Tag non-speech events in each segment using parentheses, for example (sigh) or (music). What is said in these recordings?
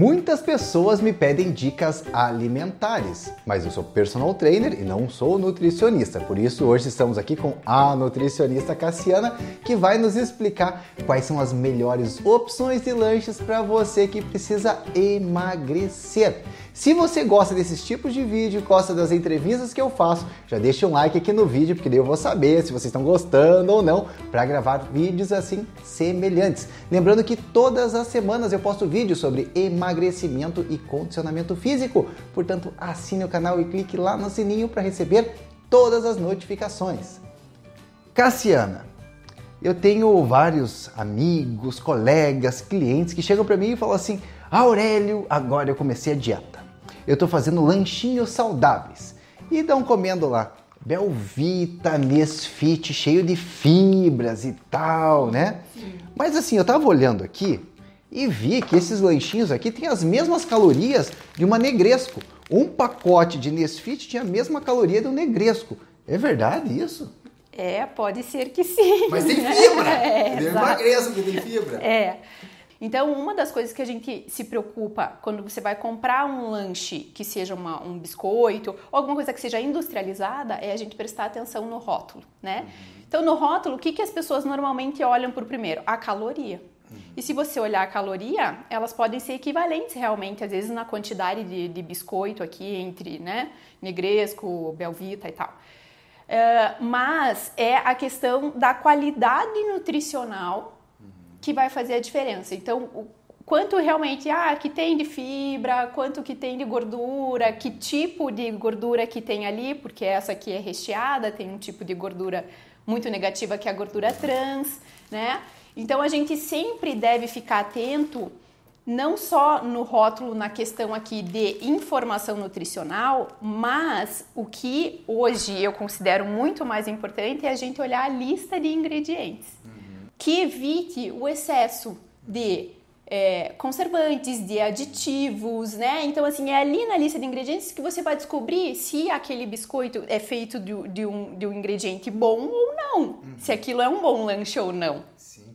Muitas pessoas me pedem dicas alimentares, mas eu sou personal trainer e não sou nutricionista. Por isso, hoje estamos aqui com a nutricionista Cassiana, que vai nos explicar quais são as melhores opções de lanches para você que precisa emagrecer. Se você gosta desses tipos de vídeo, gosta das entrevistas que eu faço, já deixa um like aqui no vídeo, porque daí eu vou saber se vocês estão gostando ou não para gravar vídeos assim semelhantes. Lembrando que todas as semanas eu posto vídeos sobre emagrecimento e condicionamento físico. Portanto, assine o canal e clique lá no sininho para receber todas as notificações. Cassiana, eu tenho vários amigos, colegas, clientes que chegam para mim e falam assim: Aurélio, agora eu comecei a dieta eu estou fazendo lanchinhos saudáveis. E dão comendo lá Belvita, Nesfit, cheio de fibras e tal, né? Sim. Mas assim, eu tava olhando aqui e vi que esses lanchinhos aqui têm as mesmas calorias de uma Negresco. Um pacote de Nesfit tinha a mesma caloria do Negresco. É verdade isso? É, pode ser que sim. Mas tem fibra! (laughs) É, eu emagreço que tem fibra. É. Então, uma das coisas que a gente se preocupa quando você vai comprar um lanche que seja uma, um biscoito ou alguma coisa que seja industrializada é a gente prestar atenção no rótulo, né? Uhum. Então, no rótulo, o que, que as pessoas normalmente olham por primeiro? A caloria. Uhum. E se você olhar a caloria, elas podem ser equivalentes realmente, às vezes na quantidade de, de biscoito aqui entre, né, Negresco, Belvita e tal. Uh, mas é a questão da qualidade nutricional que vai fazer a diferença. Então, o quanto realmente ah, que tem de fibra, quanto que tem de gordura, que tipo de gordura que tem ali, porque essa aqui é recheada, tem um tipo de gordura muito negativa que é a gordura trans, né? Então a gente sempre deve ficar atento não só no rótulo na questão aqui de informação nutricional, mas o que hoje eu considero muito mais importante é a gente olhar a lista de ingredientes. Que evite o excesso de é, conservantes, de aditivos, né? Então, assim, é ali na lista de ingredientes que você vai descobrir se aquele biscoito é feito de, de, um, de um ingrediente bom ou não, uhum. se aquilo é um bom lanche ou não.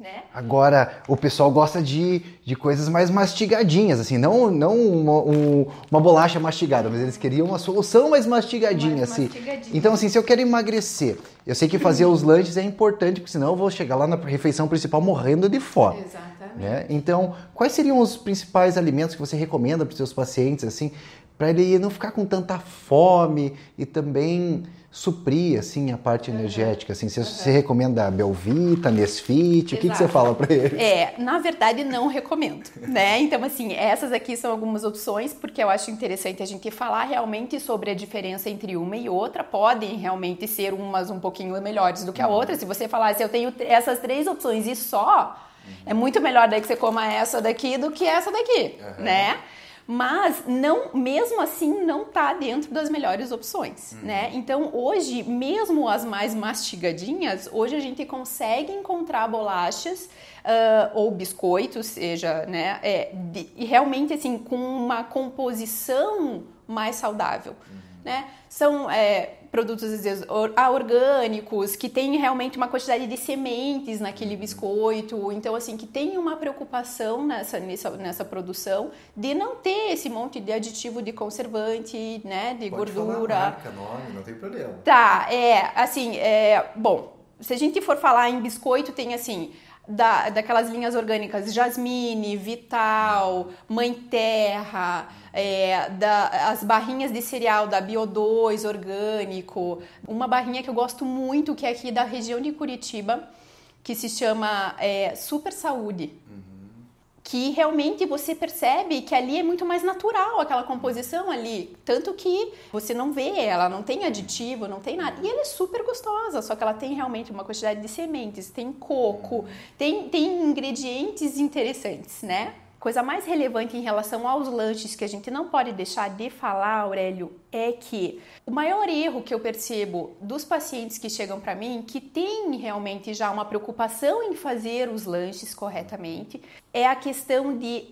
Né? Agora, o pessoal gosta de, de coisas mais mastigadinhas, assim, não, não uma, um, uma bolacha mastigada, mas eles queriam uma solução mais mastigadinha, mais assim. Mastigadinha. Então, assim, se eu quero emagrecer, eu sei que fazer os (laughs) lanches é importante, porque senão eu vou chegar lá na refeição principal morrendo de fome. Exatamente. Né? Então, quais seriam os principais alimentos que você recomenda para os seus pacientes, assim, para ele não ficar com tanta fome e também suprir assim a parte uhum. energética assim. Você, uhum. você recomenda Belvita Nesfit? O que, que você fala para ele? É na verdade não recomendo né? Então assim essas aqui são algumas opções porque eu acho interessante a gente falar realmente sobre a diferença entre uma e outra. Podem realmente ser umas um pouquinho melhores do que a uhum. outra. Se você falar se eu tenho essas três opções e só é muito melhor daí que você coma essa daqui do que essa daqui né mas não, mesmo assim não está dentro das melhores opções, uhum. né? Então hoje, mesmo as mais mastigadinhas, hoje a gente consegue encontrar bolachas uh, ou biscoitos, seja, né? É, de, realmente assim com uma composição mais saudável, uhum. né? São é, produtos às vezes ah, orgânicos, que tem realmente uma quantidade de sementes naquele biscoito, então assim que tem uma preocupação nessa, nessa, nessa produção de não ter esse monte de aditivo de conservante, né, de Pode gordura. Falar marca, nome, não tem problema. Tá, é, assim, é, bom, se a gente for falar em biscoito, tem assim, da, daquelas linhas orgânicas Jasmine, Vital, Mãe Terra, é, da, as barrinhas de cereal da Bio2 orgânico. Uma barrinha que eu gosto muito, que é aqui da região de Curitiba, que se chama é, Super Saúde. Uhum que realmente você percebe que ali é muito mais natural aquela composição ali, tanto que você não vê, ela não tem aditivo, não tem nada. E ela é super gostosa, só que ela tem realmente uma quantidade de sementes, tem coco, tem, tem ingredientes interessantes, né? Coisa mais relevante em relação aos lanches que a gente não pode deixar de falar, Aurélio, é que o maior erro que eu percebo dos pacientes que chegam para mim, que tem realmente já uma preocupação em fazer os lanches corretamente, é a questão de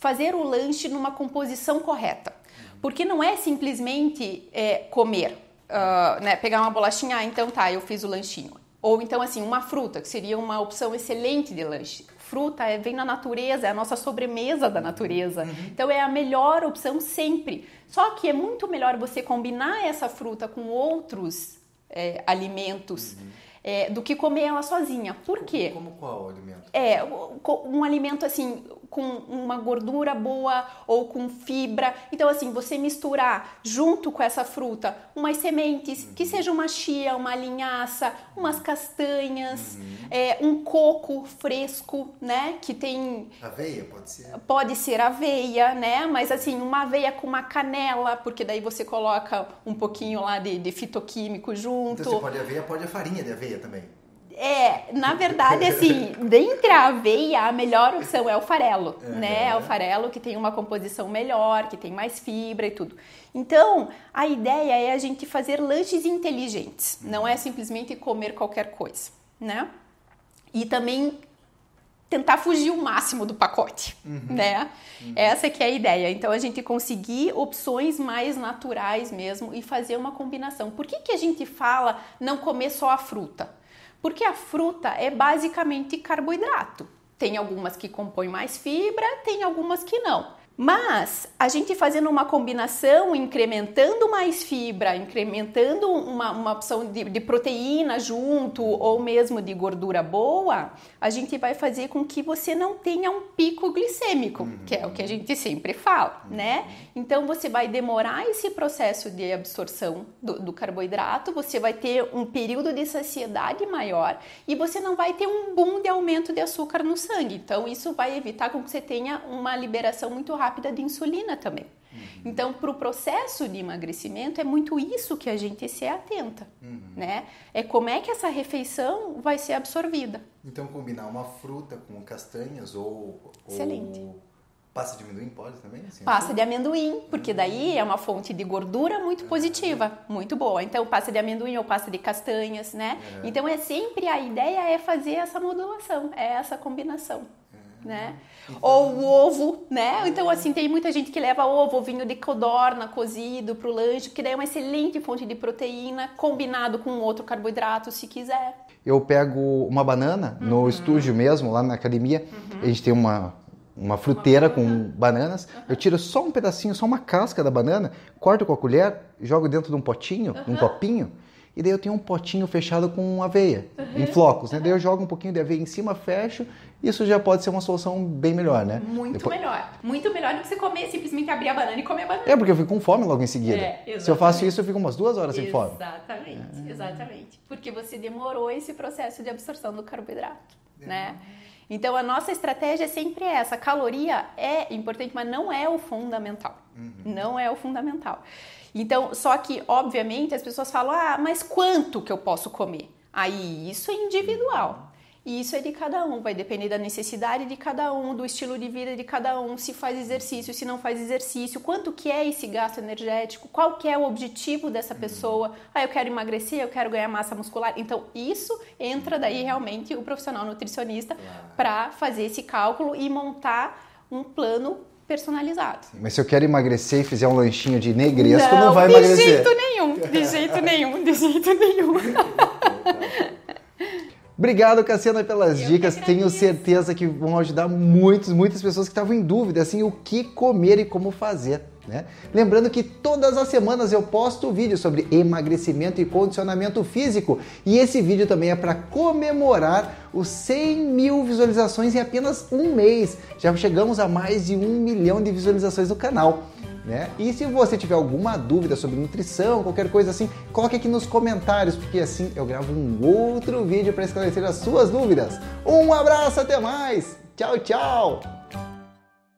fazer o lanche numa composição correta. Porque não é simplesmente é, comer, uh, né, pegar uma bolachinha, ah, então tá, eu fiz o lanchinho. Ou então, assim, uma fruta, que seria uma opção excelente de lanche. Fruta é, vem na natureza, é a nossa sobremesa da natureza. Uhum. Então, é a melhor opção sempre. Só que é muito melhor você combinar essa fruta com outros é, alimentos. Uhum é, do que comer ela sozinha. Por quê? Como qual alimento? É, um alimento assim, com uma gordura boa ou com fibra. Então, assim, você misturar junto com essa fruta umas sementes, uhum. que seja uma chia, uma linhaça, umas castanhas, uhum. é, um coco fresco, né? Que tem. Aveia, pode ser? Pode ser aveia, né? Mas assim, uma aveia com uma canela, porque daí você coloca um pouquinho lá de, de fitoquímico junto. Então, você pode aveia, pode a farinha de aveia aveia também. É, na verdade, assim, (laughs) dentre a aveia, a melhor opção é o farelo, uhum. né? É o farelo que tem uma composição melhor, que tem mais fibra e tudo. Então, a ideia é a gente fazer lanches inteligentes, uhum. não é simplesmente comer qualquer coisa, né? E também tentar fugir o máximo do pacote, uhum. né? Uhum. Essa que é a ideia. Então a gente conseguir opções mais naturais mesmo e fazer uma combinação. Por que, que a gente fala não comer só a fruta? Porque a fruta é basicamente carboidrato. Tem algumas que compõem mais fibra, tem algumas que não. Mas a gente fazendo uma combinação, incrementando mais fibra, incrementando uma, uma opção de, de, proteína junto ou mesmo de gordura boa, a gente vai fazer com que você não tenha um pico glicêmico, uhum. que é o que a gente sempre fala, uhum. né? Então você vai demorar esse processo de absorção do, do carboidrato, você vai ter um período de saciedade maior e você não vai ter um boom de aumento de açúcar no sangue. Então isso vai evitar que você tenha uma liberação muito rápida de insulina também. Uhum. Então, para o processo de emagrecimento, é muito isso que a gente se atenta, uhum. né? É como é que essa refeição vai ser absorvida. Então, combinar uma fruta com castanhas ou... Excelente. Ou... Passa de amendoim pode também? Assim, passa de amendoim, porque daí é uma fonte de gordura muito positiva, muito boa. Então, passa de amendoim ou passa de castanhas, né? É. Então, é sempre a ideia é fazer essa modulação, é essa combinação né? Então... Ou o ovo, né? Então, assim, tem muita gente que leva ovo, vinho de codorna cozido para o lanche, que daí é uma excelente fonte de proteína, combinado com outro carboidrato, se quiser. Eu pego uma banana uhum. no estúdio mesmo, lá na academia, uhum. a gente tem uma, uma fruteira uma com bananas, uhum. eu tiro só um pedacinho, só uma casca da banana, corto com a colher, jogo dentro de um potinho, um copinho, e daí eu tenho um potinho fechado com aveia, uhum. em flocos, né? Daí eu jogo um pouquinho de aveia em cima, fecho, isso já pode ser uma solução bem melhor, né? Muito Depois... melhor. Muito melhor do que você comer, simplesmente abrir a banana e comer a banana. É, porque eu fico com fome logo em seguida. É, Se eu faço isso, eu fico umas duas horas sem fome. Exatamente, é. exatamente. Porque você demorou esse processo de absorção do carboidrato, é. né? Então a nossa estratégia é sempre essa. Caloria é importante, mas não é o fundamental. Uhum. Não é o fundamental. Então, só que, obviamente, as pessoas falam: ah, mas quanto que eu posso comer? Aí isso é individual. E isso é de cada um, vai depender da necessidade de cada um, do estilo de vida de cada um, se faz exercício, se não faz exercício, quanto que é esse gasto energético, qual que é o objetivo dessa pessoa. Ah, eu quero emagrecer, eu quero ganhar massa muscular. Então, isso entra daí realmente o profissional nutricionista para fazer esse cálculo e montar um plano personalizado. Mas se eu quero emagrecer e fizer um lanchinho de negresco, não, não vai de emagrecer. De jeito nenhum, de jeito nenhum, de jeito nenhum. (laughs) Obrigado, Cassiana, pelas Eu dicas. Tenho certeza que vão ajudar muitos, muitas pessoas que estavam em dúvida, assim, o que comer e como fazer. Né? Lembrando que todas as semanas eu posto vídeo sobre emagrecimento e condicionamento físico e esse vídeo também é para comemorar os 100 mil visualizações em apenas um mês. Já chegamos a mais de um milhão de visualizações no canal. Né? E se você tiver alguma dúvida sobre nutrição, qualquer coisa assim, coloque aqui nos comentários, porque assim eu gravo um outro vídeo para esclarecer as suas dúvidas. Um abraço, até mais! Tchau, tchau!